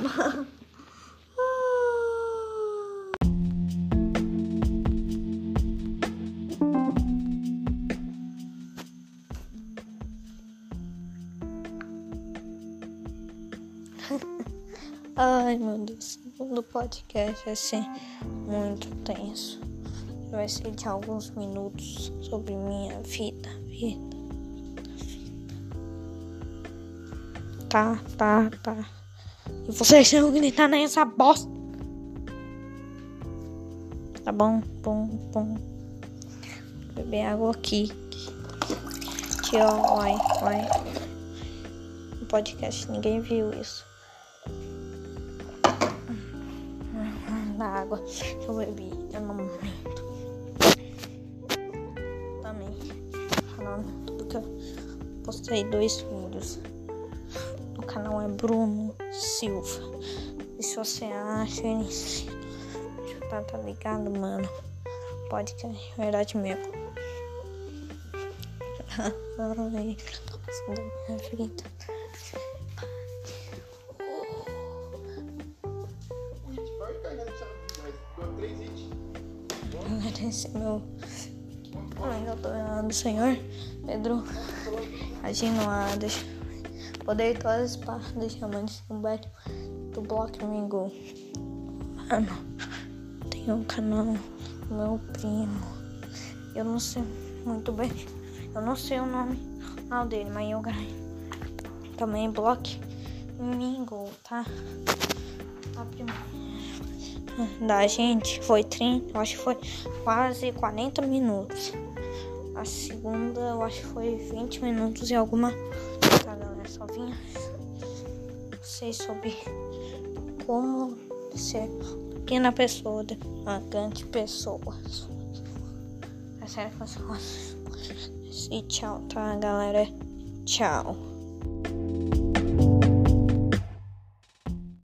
Ai meu Deus, o podcast vai ser muito tenso. Vai ser de alguns minutos sobre minha vida, vida. Tá, tá, tá. E vocês não gritar nessa bosta. Tá bom, bom, bom. Vou beber água aqui. Aqui, ó, vai, vai. No podcast ninguém viu isso. da água que eu bebi no momento. Também falando tudo que eu postei dois vídeos. O canal é Bruno Silva. E se você acha isso, tá, tá ligado, mano? Pode que é verdade mesmo. Ai, nossa, da minha vida. Meu ainda tô do Senhor Pedro agindo poder todas as partes deixar mais Humberto do Bloco Mingo. Mano, tem um canal do meu primo. Eu não sei muito bem. Eu não sei o nome canal dele, mas eu ganhei. Também Bloco Mingo, tá? A primeira da gente foi 30, eu acho que foi quase 40 minutos. A segunda eu acho que foi 20 minutos e alguma tá, galera? Só vinha sei sobre como ser pequena pessoa, uma grande pessoa. É sério pessoas. E tchau, tá, galera? Tchau.